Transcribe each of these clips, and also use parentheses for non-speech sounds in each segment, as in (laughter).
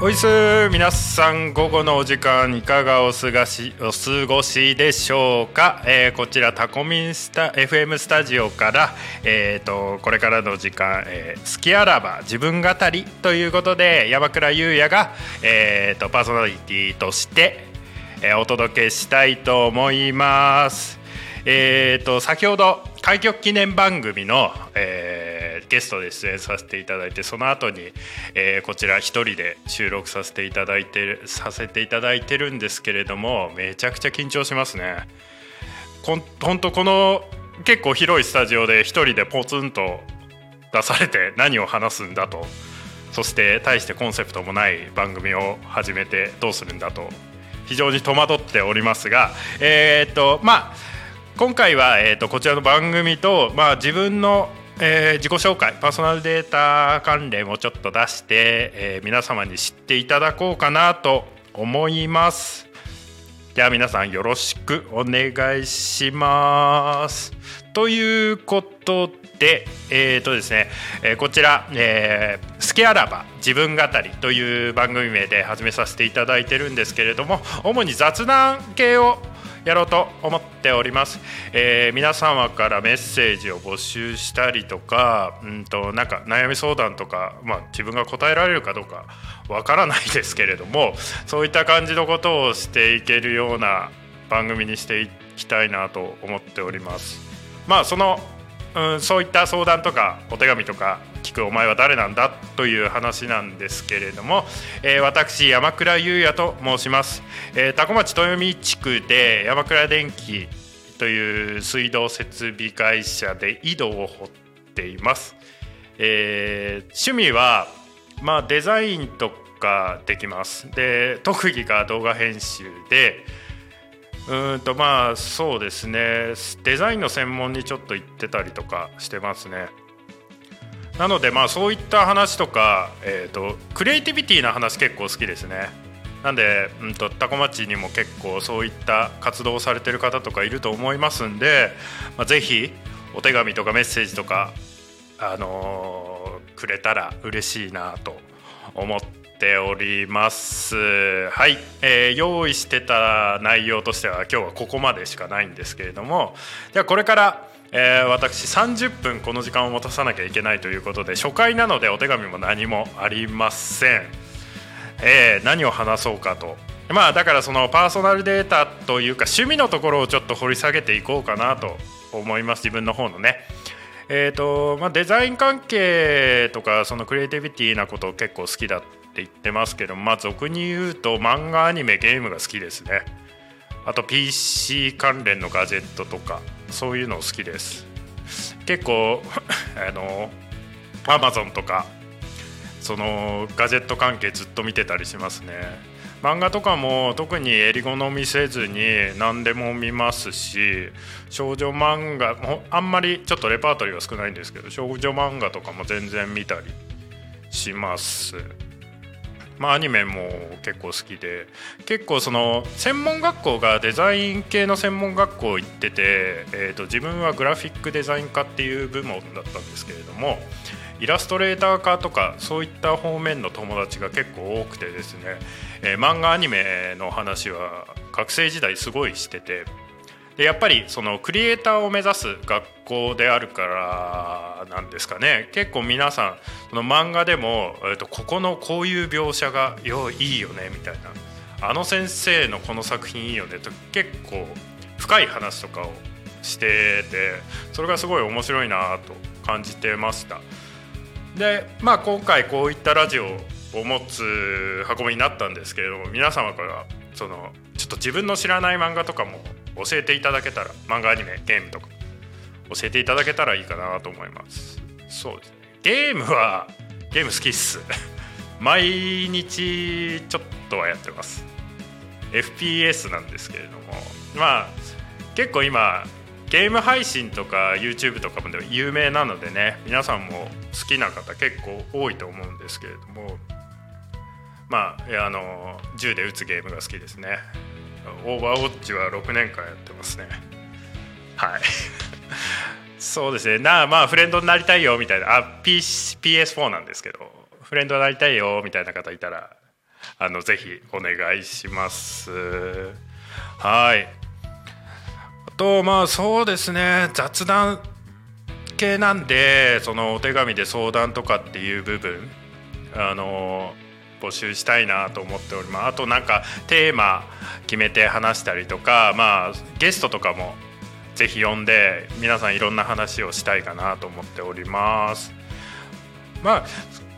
おいす皆さん午後のお時間いかがお過ごしお過ごしでしょうか、えー、こちらタコミンスタ FM スタジオから、えーと、これからの時間、えー、好きあらば自分語りということで山倉優也が、えーと、パーソナリティとして、えー、お届けしたいと思います。えーと先ほど開局記念番組の、えーゲストで出演させていただいてその後に、えー、こちら一人で収録させていただいてるさせていただいてるんですけれどもめちゃくちゃ緊張しますね。こん本当この結構広いスタジオで一人でポツンと出されて何を話すんだとそして大してコンセプトもない番組を始めてどうするんだと非常に戸惑っておりますがえー、っとまあ今回は、えー、とこちらの番組と、まあ、自分のえー、自己紹介パーソナルデータ関連をちょっと出して、えー、皆様に知っていただこうかなと思います。では皆さんよろしくお願いします。ということでえー、とですね、えー、こちら、えー、スケあらば自分語りという番組名で始めさせていただいてるんですけれども主に雑談系をやろうと思っております、えー、皆様からメッセージを募集したりとかうんとなんか悩み相談とか、まあ、自分が答えられるかどうかわからないですけれどもそういった感じのことをしていけるような番組にしていきたいなと思っております。まあそのうん、そういった相談とかお手紙とか聞くお前は誰なんだという話なんですけれども、えー、私山倉優也と申します、えー、多古町豊見地区で山倉電機という水道設備会社で井戸を掘っています、えー、趣味はまあデザインとかできます。で特技が動画編集でうんとまあそうですね。デザインの専門にちょっと行ってたりとかしてますね。なのでまあそういった話とか、えーと、クリエイティビティな話結構好きですね。なんで、うんと、タコ町にも結構そういった活動をされてる方とかいると思いますんで、まあ、ぜひお手紙とかメッセージとか、あのー、くれたら嬉しいなと思っております。はい、えー、用意してた内容としては今日はここまでしかないんですけれども。ではこれからえー、私30分この時間を持たさなきゃいけないということで初回なのでお手紙も何もありません、えー、何を話そうかと。まあだからそのパーソナルデータというか趣味のところをちょっと掘り下げていこうかなと思います。自分の方のね。えーとまあ、デザイン関係とかそのクリエイティビティなことを結構好きだって言ってますけどまあ俗に言うと漫画アニメゲームが好きですね。あと PC 関連のガジェットとか。そういうの好きです。結構 (laughs) あの Amazon とかそのガジェット関係ずっと見てたりしますね。漫画とかも特に襟好みせずに何でも見ますし少女漫画もあんまりちょっとレパートリーは少ないんですけど少女漫画とかも全然見たりします。まあ、アニメも結構好きで結構その専門学校がデザイン系の専門学校行ってて、えー、と自分はグラフィックデザイン科っていう部門だったんですけれどもイラストレーター科とかそういった方面の友達が結構多くてですね、えー、漫画アニメの話は学生時代すごいしててでやっぱりそのクリエイターを目指す学校であるからなんですかね結構皆さんその漫画でも、えー、とここのこういう描写がよいいよねみたいなあの先生のこの作品いいよねと結構深い話とかをしててそれがすごい面白いなと感じてました。でまあ今回こういったラジオを持つ運びになったんですけれども皆様からそのちょっと自分の知らない漫画とかも教えていただけたら漫画アニメゲームとか。教えていただけたらいいかなと思います。そうですね。ゲームはゲーム好きっす。(laughs) 毎日ちょっとはやってます。FPS なんですけれども。まあ結構今ゲーム配信とか YouTube とかもで有名なのでね皆さんも好きな方結構多いと思うんですけれども。まああの銃で撃つゲームが好きですね。オーバーウォッチは6年間やってますね。はい。(laughs) そうですね。なあまあフレンドになりたいよみたいな。あ PS4 なんですけど。フレンドになりたいよみたいな方いたらあのぜひお願いします。はい。あとまあそうですね。雑談系なんでそのお手紙で相談とかっていう部分。あの募集したいなと思っております。あとなんかテーマ決めて話したりとかまあゲストとかもぜひ呼んで皆さんいろんな話をしたいかなと思っております。まあ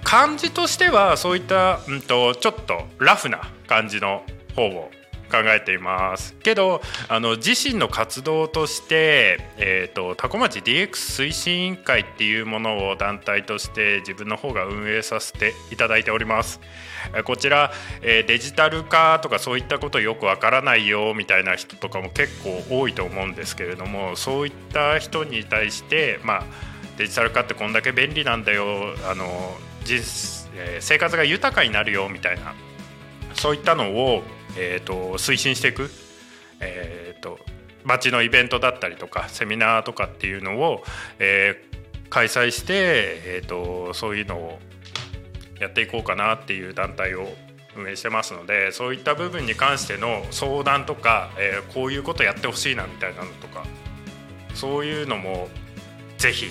感じとしてはそういった、うんと、ちょっとラフな感じの方を考えています。けどあの自身の活動として、えーと、多古町 DX 推進委員会っていうものを団体として自分の方が運営させていただいております。こちら、えー、デジタル化とかそういったことよくわからないよみたいな人とかも結構多いと思うんですけれどもそういった人に対してまあデジタル化ってこんだけ便利なんだよあの人、えー、生活が豊かになるよみたいなそういったのをえーと、推進していく、えーと、町のイベントだったりとかセミナーとかっていうのを、えー、開催して、えーと、そういうのをやっていこうかなっていう団体を運営してますのでそういった部分に関しての相談とか、えー、こういうことやってほしいなみたいなのとかそういうのもぜひ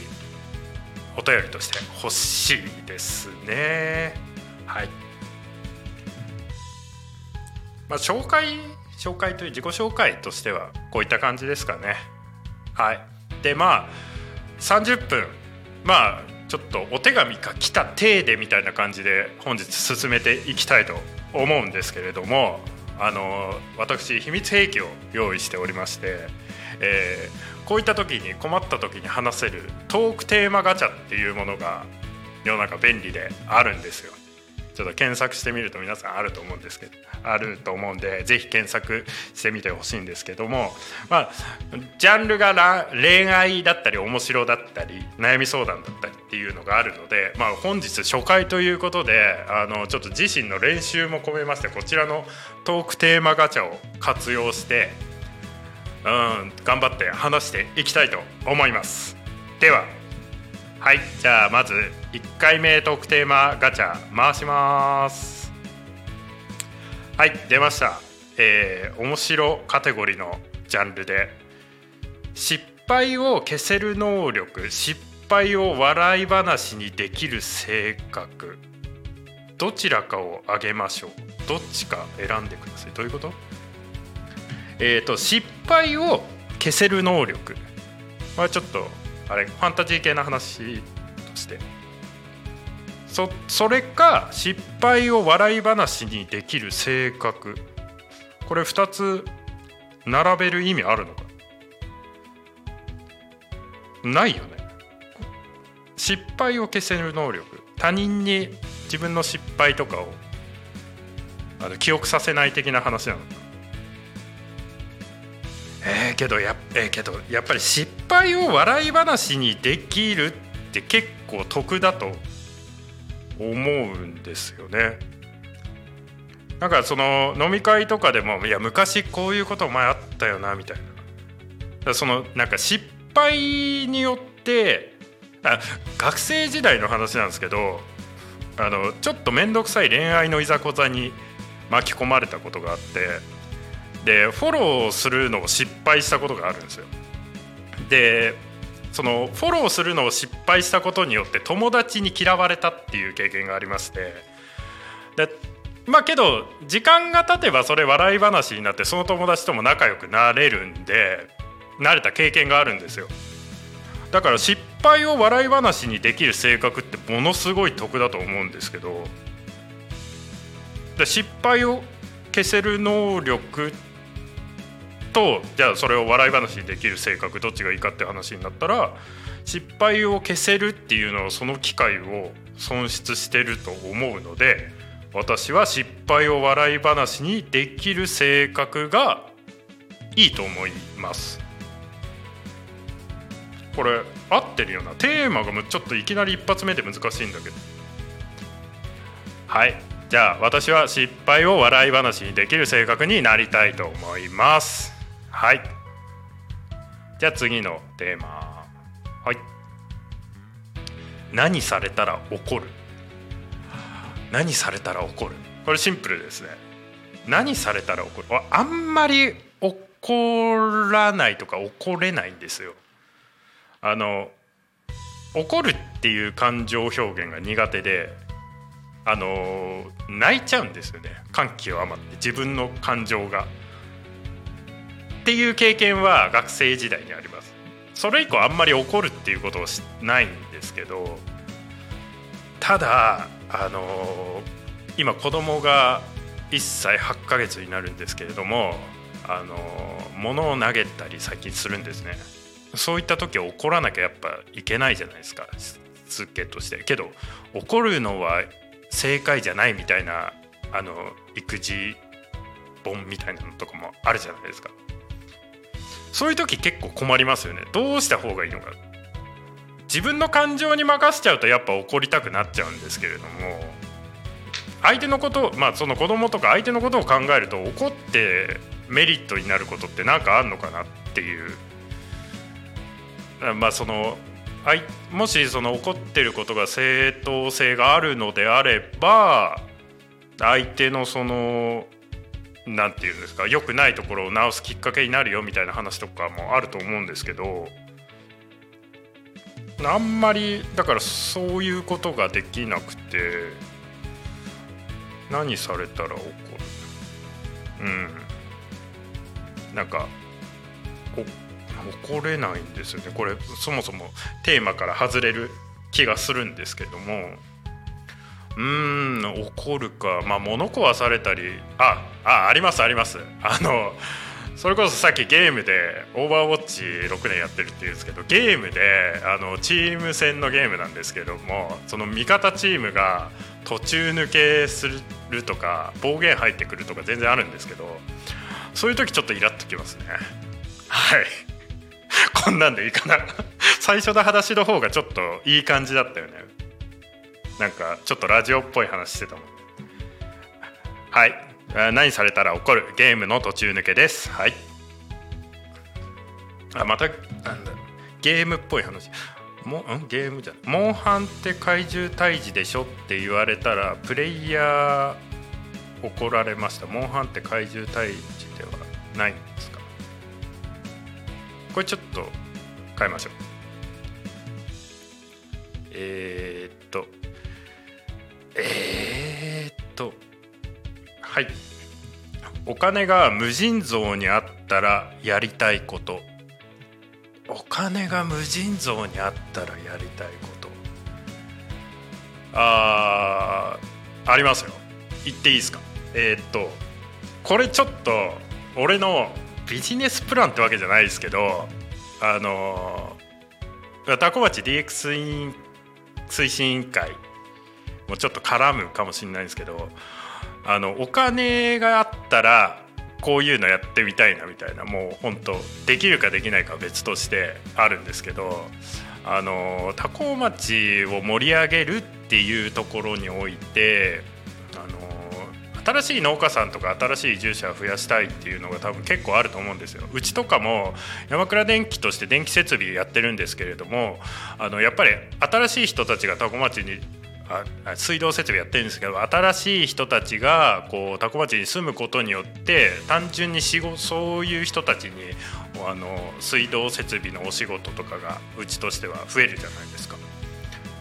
お便りとして欲しいですね。はいまあ、紹介紹介という自己紹介としてはこういった感じですかね。はい、でまあ30分まあちょっとお手紙が来た体でみたいな感じで本日進めていきたいと思うんですけれどもあの私秘密兵器を用意しておりまして、えー、こういった時に困った時に話せるトークテーマガチャっていうものが世の中便利であるんですよ。ちょっと検索してみると皆さんあると思うんですけどあると思うんでぜひ検索してみてほしいんですけどもまあジャンルが恋愛だったり面白だったり悩み相談だったりっていうのがあるので、まあ、本日初回ということであのちょっと自身の練習も込めましてこちらのトークテーマガチャを活用してうん頑張って話していきたいと思います。でははいじゃあまず1回目トークテーマガチャ回します。はい出ました。えー、面白カテゴリーのジャンルで。失敗を消せる能力失敗を笑い話にできる性格。どちらかをあげましょう。どっちか選んでください。どういうこと？えっ、ー、と失敗を消せる能力。まあちょっとあれファンタジー系な話として。そそれか失敗を笑い話にできる性格。これ2つ並べる意味あるのか？ないよね。失敗を消せる能力。他人に自分の失敗とかをあの記憶させない的な話なの。かえー、けどや,、えー、けどやっぱり失敗を笑い話にできるって結構得だと思うんですよね。なんかその飲み会とかでもいや昔こういうこと前あったよなみたいなそのなんか失敗によってあ学生時代の話なんですけどあのちょっと面倒くさい恋愛のいざこざに巻き込まれたことがあってでフォローするのを失敗したことがあるんですよ。でそのフォローするのを失敗したことによって友達に嫌われたっていう経験がありまして。でまあけど時間が経てばそれ笑い話になってその友達とも仲良くなれるんで慣れた経験があるんですよ。だから失敗を笑い話にできる性格ってものすごい得だと思うんですけど。で失敗を消せる能力っとじゃあそれを笑い話にできる性格どっちがいいかって話になったら失敗を消せるっていうのはその機会を損失してると思うので私は失敗を笑い話にできる性格がいいと思います。これ合ってるような。テーマがちょっといきなり一発目で難しいんだけど。はい。じゃあ私は失敗を笑い話にできる性格になりたいと思います。はい。じゃあ次のテーマ。はい。何されたら怒る？何されたら怒る？これシンプルですね。何されたら怒る？あんまり怒らないとか怒れないんですよ。あの怒るっていう感情表現が苦手であの泣いちゃうんですよね。感極まって自分の感情が。っていう経験は学生時代にあります。それ以降あんまり怒るっていうことをしないんですけどただあの今子供が1歳8ヶ月になるんですけれどもあの物を投げたり最近するんですね。そういった時は怒らなきゃやっぱいけないじゃないですか。しつけとして。けど怒るのは正解じゃないみたいなあの育児本みたいなのとかもあるじゃないですか。そういう時結構困りますよね。どうした方がいいのか。自分の感情に任せちゃうとやっぱ怒りたくなっちゃうんですけれども相手のことまあその子供とか相手のことを考えると怒ってメリットになることって何かあんのかなっていう。まあそのもしその怒ってることが正当性があるのであれば相手のその何て言うんですか良くないところを直すきっかけになるよみたいな話とかもあると思うんですけどあんまりだからそういうことができなくて何されたら怒る？うん。なんか怒れないんですよね。これそもそもテーマから外れる気がするんですけども。うん怒るか。まあ物壊されたり。ああありますあります。あのそれこそさっきゲームでオーバーウォッチ6年やってるっていうんですけどゲームであのチーム戦のゲームなんですけどもその味方チームが途中抜けするとか暴言入ってくるとか全然あるんですけどそういう時ちょっとイラっときますね。はい。こんなんでいいかな。最初の話の方がちょっといい感じだったよね。なんかちょっとラジオっぽい話してたもん。はい。何されたら怒るゲームの途中抜けです。はい。あまたなんだ。ゲームっぽい話。もん？ゲームじゃない。モンハンって怪獣退治でしょって言われたらプレイヤー怒られました。モンハンって怪獣退治ではないんですか？これちょっと変えましょう。えー、っと。お金が無尽蔵にあったらやりたいこと。お金が無尽蔵にあったらやりたいこと。あーありますよ。言っていいですか？えー、っとこれちょっと俺のビジネスプランってわけじゃないですけどあのタコ町 DX 推進委員会もちょっと絡むかもしれないですけどあのお金があったらこういうのやってみたいなみたいなもう本当できるかできないかは別としてあるんですけどあの多古町を盛り上げるっていうところにおいてあの新しい農家さんとか新しい移住者を増やしたいっていうのが多分結構あると思うんですよ。うちとかも山倉電機として電気設備やってるんですけれどもあのやっぱり新しい人たちが多古町に水道設備やってるんですけど新しい人たちがこう多古町に住むことによって単純に仕事そういう人たちにあの水道設備のお仕事とかがうちとしては増えるじゃないですか。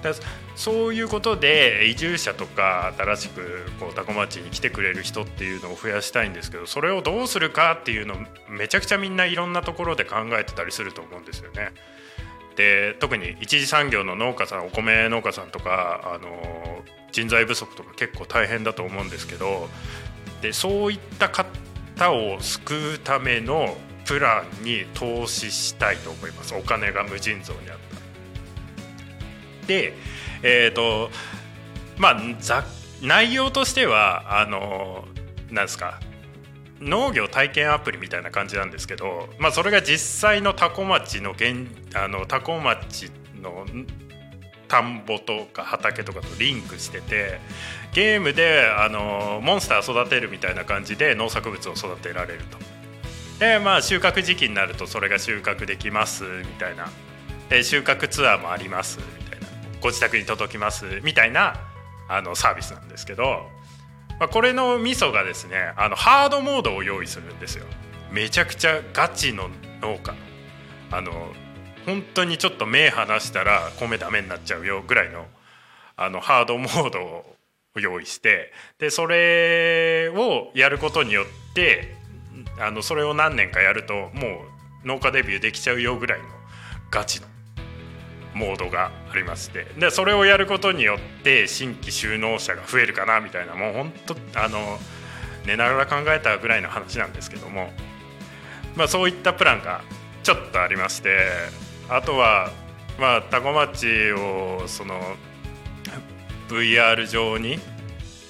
だそういうことで移住者とか新しくこう多古町に来てくれる人っていうのを増やしたいんですけどそれをどうするかっていうのめちゃくちゃみんないろんなところで考えてたりすると思うんですよね。で特に一次産業の農家さんお米農家さんとかあの人材不足とか結構大変だと思うんですけどでそういった方を救うためのプランに投資したいと思います。お金が無尽蔵にあったでえっ、ー、とまあ内容としてはあのなんですか農業体験アプリみたいな感じなんですけど、まあ、それが実際の多古町の現あの多古町の田んぼとか畑とかとリンクしててゲームであのモンスター育てるみたいな感じで農作物を育てられると。でまあ収穫時期になるとそれが収穫できますみたいなで収穫ツアーもありますみたいなご自宅に届きますみたいなあのサービスなんですけどまあ、これのミソがですねあのハードモードを用意するんですよ。めちゃくちゃガチの農家。あの本当にちょっと目離したら米ダメになっちゃうよぐらいのあのハードモードを用意してでそれをやることによってあのそれを何年かやるともう農家デビューできちゃうよぐらいのガチのモードがありまして。でそれをやることによって新規就農者が増えるかなみたいなもう本当あの寝ながら考えたぐらいの話なんですけども、まあ、そういったプランがちょっとありましてあとはまあタコ町をその VR 上に、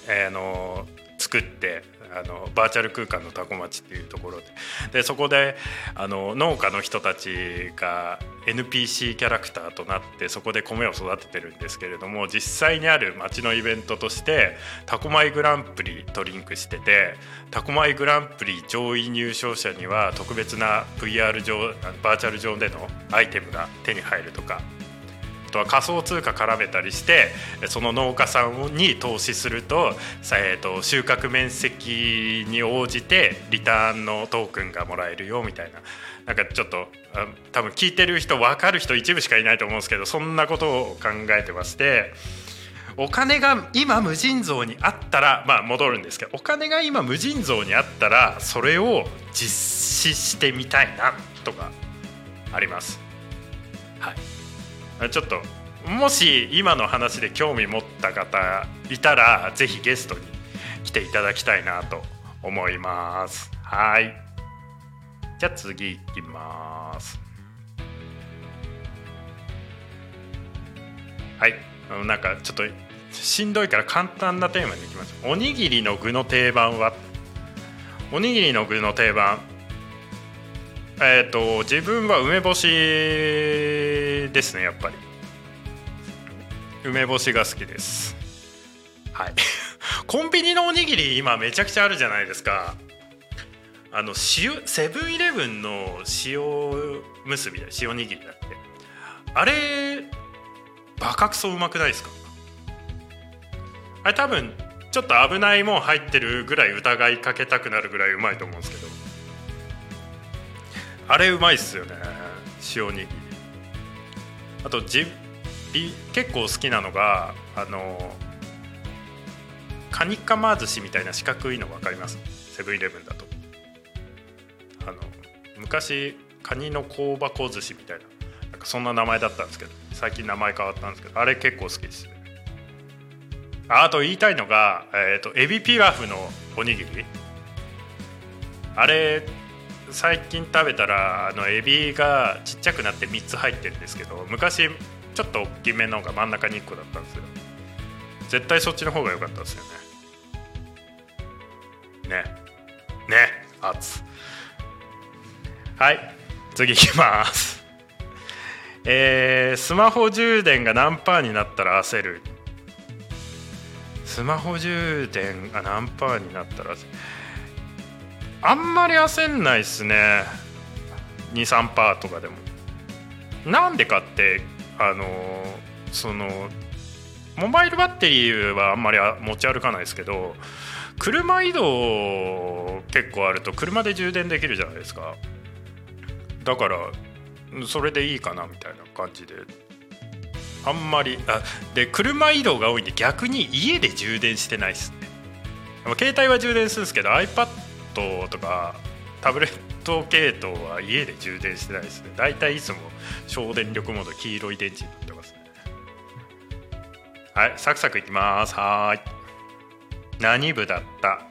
えー、の作ってあのバーチャル空間のタコ町っていうところで。でそこであの農家の人たちが NPC キャラクターとなってそこで米を育ててるんですけれども実際にある町のイベントとしてタコマイグランプリとリンクしててタコマイグランプリ上位入賞者には特別な VR 上バーチャル上でのアイテムが手に入るとかとは仮想通貨絡めたりしてその農家さんに投資すると,、えーと、収穫面積に応じてリターンのトークンがもらえるよみたいななんかちょっと多分聞いてる人分かる人一部しかいないと思うんですけどそんなことを考えてましてお金が今無尽蔵にあったらまあ戻るんですけどお金が今無尽蔵にあったらそれを実施してみたいなとかあります。はいちょっともし今の話で興味持った方いたらぜひゲストに来ていただきたいなと思います。はい。じゃあ次いきます。はい。なんかちょっとしんどいから簡単なテーマにいきましょう。おにぎりの具の定番は？おにぎりの具の定番。えっ、ー、と自分は梅干しですねやっぱり。梅干しが好きです。はい。(laughs) コンビニのおにぎり今めちゃくちゃあるじゃないですか。あの塩セブンイレブンの塩結びだ塩握りだって。あれバカクソうまくないですか？あれ多分ちょっと危ないもん入ってるぐらい疑いかけたくなるぐらいうまいと思うんですけどあれうまいっすよね塩握りあとじ結構好きなのがあのカニカマ寿司みたいな四角いの分かります？セブンイレブンだと。あの昔カニの香箱寿司みたいななんかそんな名前だったんですけど最近名前変わったんですけどあれ結構好きですあと言いたいのが、えーとエビピラフのおにぎり。あれ最近食べたらあのエビがちっちゃくなって3つ入ってるんですけど昔ちょっと大きめのが真ん中に1個だったんですよ。絶対そっちの方が良かったですよね。ね。ね。熱。はい。次いきます。えー、スマホ充電が何パーになったら焦る？スマホ充電が何パーになったら焦る？あんまり焦んないっすね。23パーとかでも。なんでかってあのそのモバイルバッテリーはあんまり持ち歩かないですけど車移動結構あると車で充電できるじゃないですか。だからそれでいいかなみたいな感じで。あんまりあで車移動が多いんで逆に家で充電してないっすね。携帯は充電するんですけど iPad トとかタブレット系統は家で充電してないですね。大体いつも省電力モード黄色い電池になってますね。はいサクサクいきます。はい。何部だった？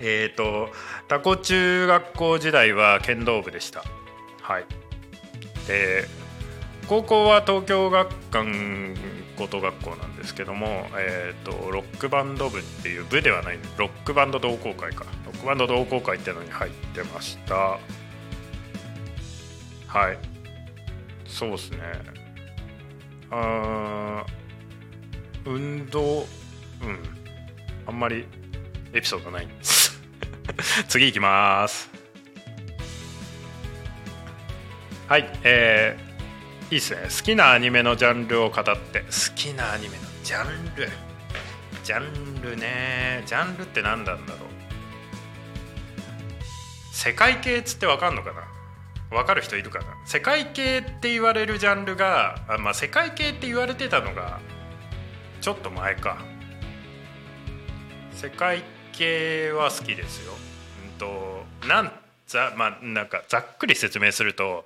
えっ、ー、とタコ中学校時代は剣道部でした。はい。で高校は東京学館高等学校なんですけども、えーと、ロックバンド部っていう部ではないロックバンド同好会か。ロックバンド同好会っていうのに入ってました。はい。そうですね。あ運動うん。あんまりエピソードない。んです次いきます。はい。えーいいっすね。好きなアニメのジャンルを語って。好きなアニメのジャンル。ジャンルね。ジャンルって何なんだろう。世界系っつって分かんのかな？分かる人いるかな？世界系って言われるジャンルがあ、まあ、世界系って言われてたのがちょっと前か。世界系は好きですよ。うんとなんざまあなんかざっくり説明すると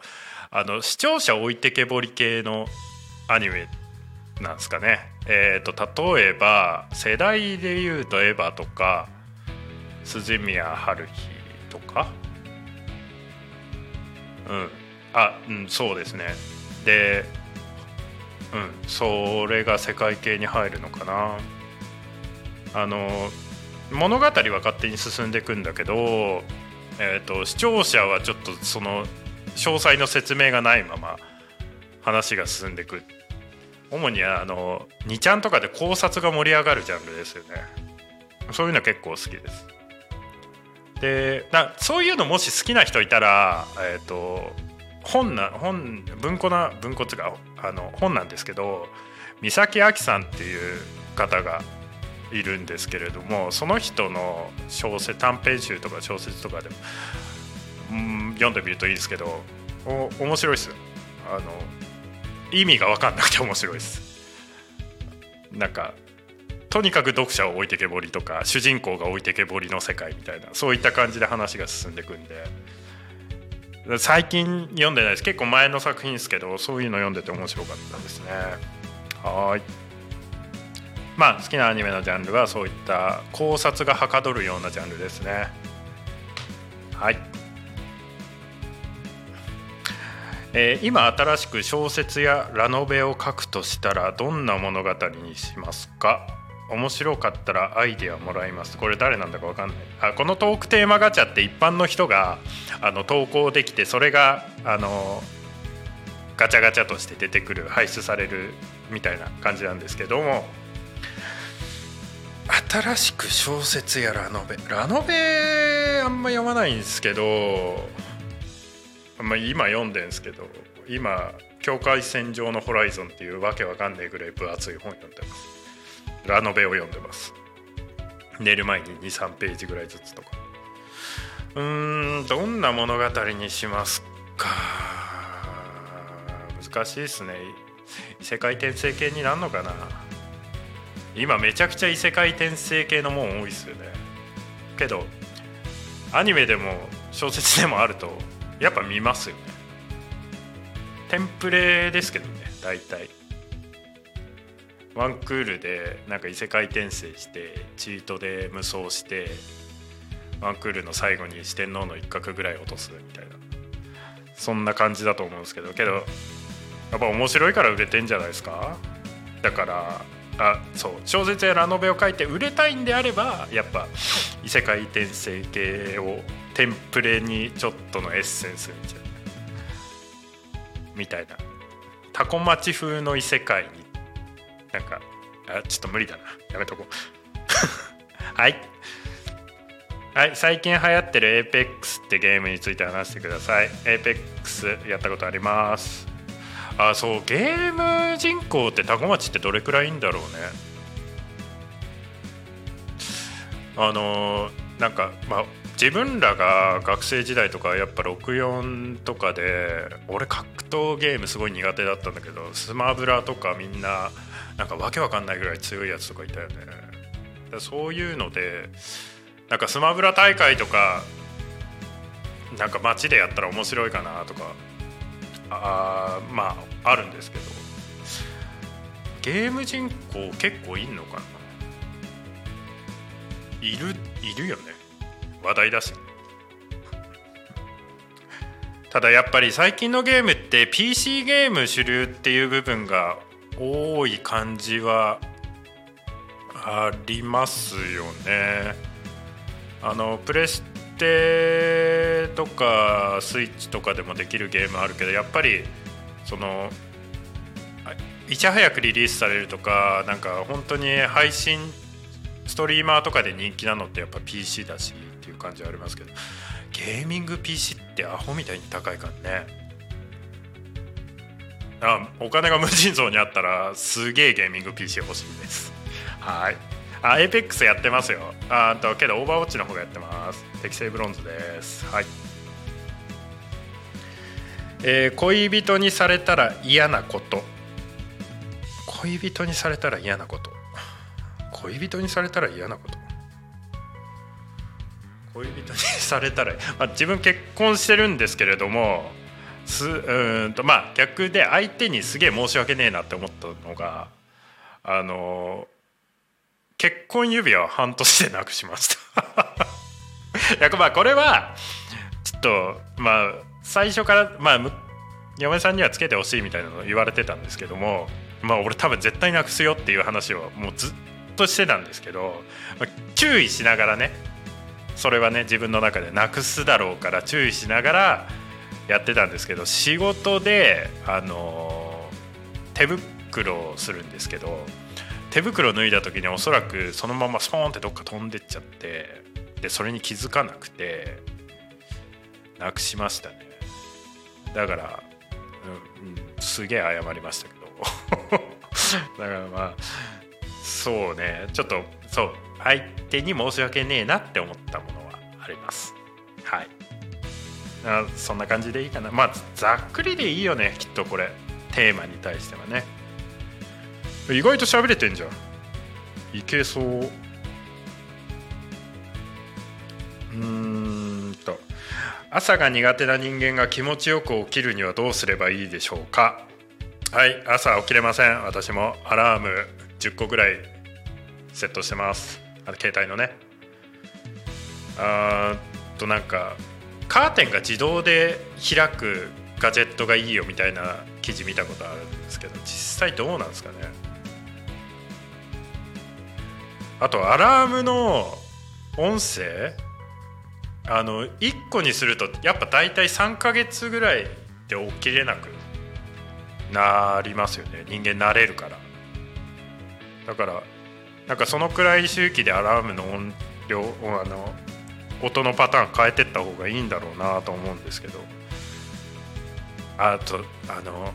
あの視聴者置いてけぼり系のアニメなんですかね。えーと、例えば世代でいうとエヴァとか鈴宮春日とか。うん。あうんそうですね。でうんそれが世界系に入るのかな。あの物語は勝手に進んでいくんだけど、えーと、視聴者はちょっとその詳細の説明がないまま話が進んでいく。主にあの2ちゃんとかで考察が盛り上がるジャンルですよね。そういうの結構好きです。でなそういうのもし好きな人いたらえっ、ー、と本な本文庫な文庫っていうかあの本なんですけど三崎亜紀さんっていう方がいるんですけれどもその人の小説短編集とか小説とかでも、うん、読んでみるといいですけどお。面白いです。あの意味が分かんなくて面白いです。なんかとにかく読者を置いてけぼりとか主人公が置いてけぼりの世界みたいなそういった感じで話が進んでいくんで。最近読んでないです。結構前の作品ですけどそういうの読んでて面白かったですね。はい。まあ好きなアニメのジャンルはそういった考察がはかどるようなジャンルですね。はいえー、今新しく小説やラノベを書くとしたらどんな物語にしますか？面白かったらアイデアもらいます。これ誰なんだか分かんない。あこのトークテーマガチャって一般の人があの投稿できてそれがあのガチャガチャとして出てくる排出されるみたいな感じなんですけども。新しく小説やラノベ。ラノベあんま読まないんですけど、まあ、今読んでんですけど今「境界線上のホライゾン」っていうわけわかんないぐらい分厚い本読んでます。ラノベを読んでます。寝る前に23ページぐらいずつとか。うーんどんな物語にしますか？難しいですね。異世界転生系になるのかな？今めちゃくちゃ異世界転生系のもん多いっすよね。けどアニメでも小説でもあるとやっぱ見ますよね。テンプレですけどね大体。ワンクールでなんか異世界転生してチートで無双してワンクールの最後に四天王の一角ぐらい落とすみたいな。そんな感じだと思うんですけどけどやっぱ面白いから売れてんじゃないですか？だからあそう小説やラノベを書いて売れたいんであればやっぱ異世界転生系をテンプレにちょっとのエッセンスみたいな。みたいな。タコ町風の異世界になんかあちょっと無理だな。やめとこう。(laughs) はい。はい最近流行ってる APEX ってゲームについて話してください。APEX やったことあります。あそうゲーム人口って多古町ってどれくらいいんだろうね。あのなんかまあ自分らが学生時代とかやっぱ64とかで俺格闘ゲームすごい苦手だったんだけどスマブラとかみんななんかわけわかんないぐらい強いやつとかいたよね。そういうのでなんかスマブラ大会とかなんか街でやったら面白いかなとかあまああるんですけどゲーム人口結構いんのかな？いるいるよね。話題だし、ただやっぱり最近のゲームって PC ゲーム主流っていう部分が多い感じはありますよね。あのプレステとかスイッチとかでもできるゲームあるけどやっぱりそのいち早くリリースされるとかなんか本当に配信ストリーマーとかで人気なのってやっぱ PC だし。っていう感じはありますけどゲーミング PC ってアホみたいに高いからね。あお金が無尽蔵にあったらすげえゲーミング PC 欲しいです。はい。あエペックスやってますよ。あとけどオーバーウォッチの方がやってます。適正ブロンズです。はい。えー、恋人にされたら嫌なこと。恋人にされたら嫌なこと。恋人にされたら嫌なこと。恋人にされたら、まあ、自分結婚してるんですけれどもすうんとまあ逆で相手にすげえ申し訳ねえなって思ったのがあの結婚指輪を半年でなくしました。い (laughs) やまあこれはちょっとまあ最初からまあ嫁さんにはつけてほしいみたいなの言われてたんですけどもまあ俺多分絶対なくすよっていう話をもうずっとしてたんですけど、まあ、注意しながらねそれはね自分の中でなくすだろうから注意しながらやってたんですけど仕事であの手袋をするんですけど手袋を脱いだ時におそらくそのままスポーンってどっか飛んでっちゃってでそれに気づかなくてなくしましたね。だから、うん、すげえ謝りましたけど。(laughs) だからまあそうね。ちょっとそう。相手に申し訳ねえなって思ったものはあります。はい。あそんな感じでいいかな。まあざっくりでいいよね。きっとこれ。テーマに対してはね。意外と喋れてんじゃん。いけそう。うーんと。朝が苦手な人間が気持ちよく起きるにはどうすればいいでしょうか。はい。朝起きれません。私も。アラーム。10個ぐらい。セットしてます。あの携帯のね。あとなんかカーテンが自動で開くガジェットがいいよみたいな記事見たことあるんですけど実際どうなんですかね。あとアラームの音声？あの1個にするとやっぱ大体3ヶ月ぐらいで起きれなくなりますよね。人間慣れるから。だからなんかそのくらい周期でアラームの音量あの音のパターン変えてった方がいいんだろうなと思うんですけど。あとあの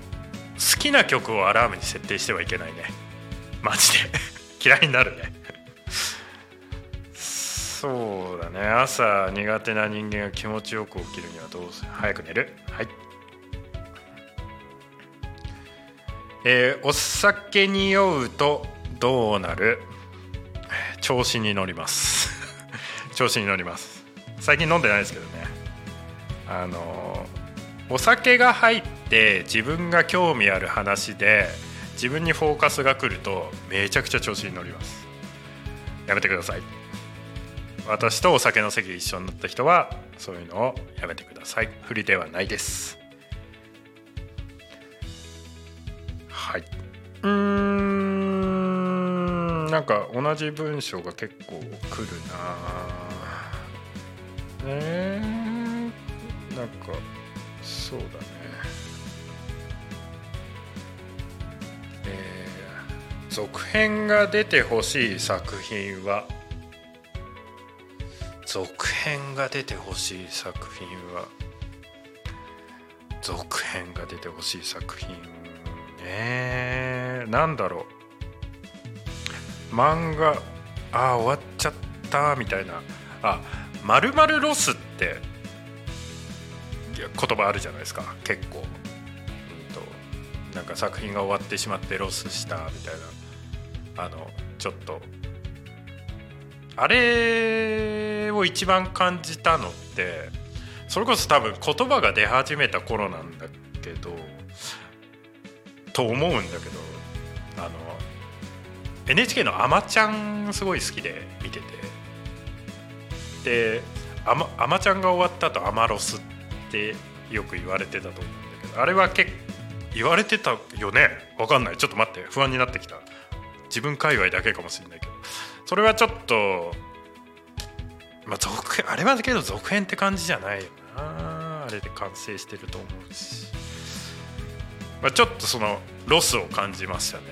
好きな曲をアラームに設定してはいけないね。マジで。(laughs) 嫌いになるね。そうだね。朝苦手な人間が気持ちよく起きるにはどうする？早く寝る。はい。えー、お酒に酔うとどうなる？調子に乗ります。(laughs) 調子に乗ります。最近飲んでないですけどね。あのお酒が入って自分が興味ある話で自分にフォーカスが来るとめちゃくちゃ調子に乗ります。やめてください。私とお酒の席一緒になった人はそういうのをやめてください。不利ではないです。はい。うん。なんか同じ文章が結構来るなねなんかそうだね。えー、続編が出てほしい作品は。続編が出てほしい作品は。続編が出てほしい作品ねえ。なんだろう。漫画あ終わっちゃったみたいな。あまるまるロスって言葉あるじゃないですか。結構、うんと、なんか作品が終わってしまってロスしたみたいな。あのちょっと。あれを一番感じたのってそれこそ多分言葉が出始めた頃なんだけどと思うんだけど。NHK の「あまちゃん」すごい好きで見てて。であま「あまちゃん」が終わった後「アマロス」ってよく言われてたと思うんだけどあれは結言われてたよね？分かんない。ちょっと待って。不安になってきた。自分界隈だけかもしれないけど。それはちょっとまあ続あれはだけど続編って感じじゃないよな。あれで完成してると思うし、まあ、ちょっとそのロスを感じましたね。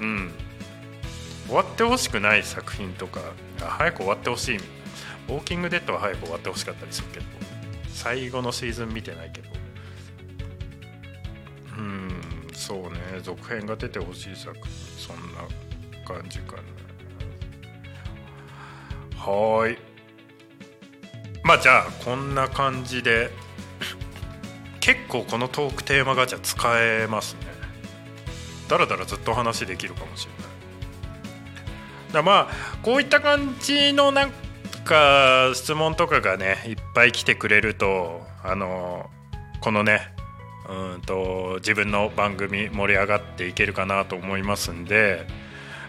うん終わってほしくない作品とか早く終わってほしいいウォーキングデッドは早く終わってほしかったりするけど最後のシーズン見てないけどうんそうね続編が出てほしい作品そんな感じかな。はい。まあじゃあこんな感じで結構このトークテーマガチャ使えますね。だらだらずっと話できるかもしれない。だまあこういった感じのなんか質問とかがねいっぱい来てくれるとあのこのねうんと自分の番組盛り上がっていけるかなと思いますんで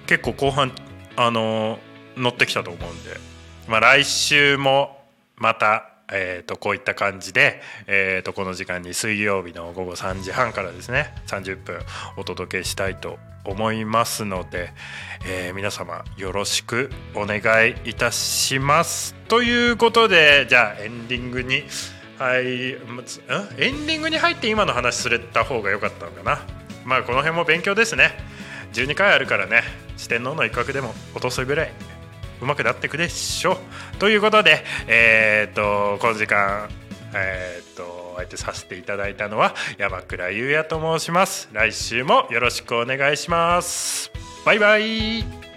結構後半あの乗ってきたと思うんで、まあ、来週もまた、えー、とこういった感じで、えー、とこの時間に水曜日の午後3時半からですね30分お届けしたいと思いますので、えー、皆様よろしくお願いいたします。ということでじゃあエンディングにはい、エンディングに入って今の話すれた方が良かったのかな？まあこの辺も勉強ですね。12回あるからね、四天王の一角でも落とすぐらい上手くなっていくでしょう。ということで、えー、っと、この時間、えー、っと、相手させていただいたのは山倉優也と申します。来週もよろしくお願いします。バイバイ。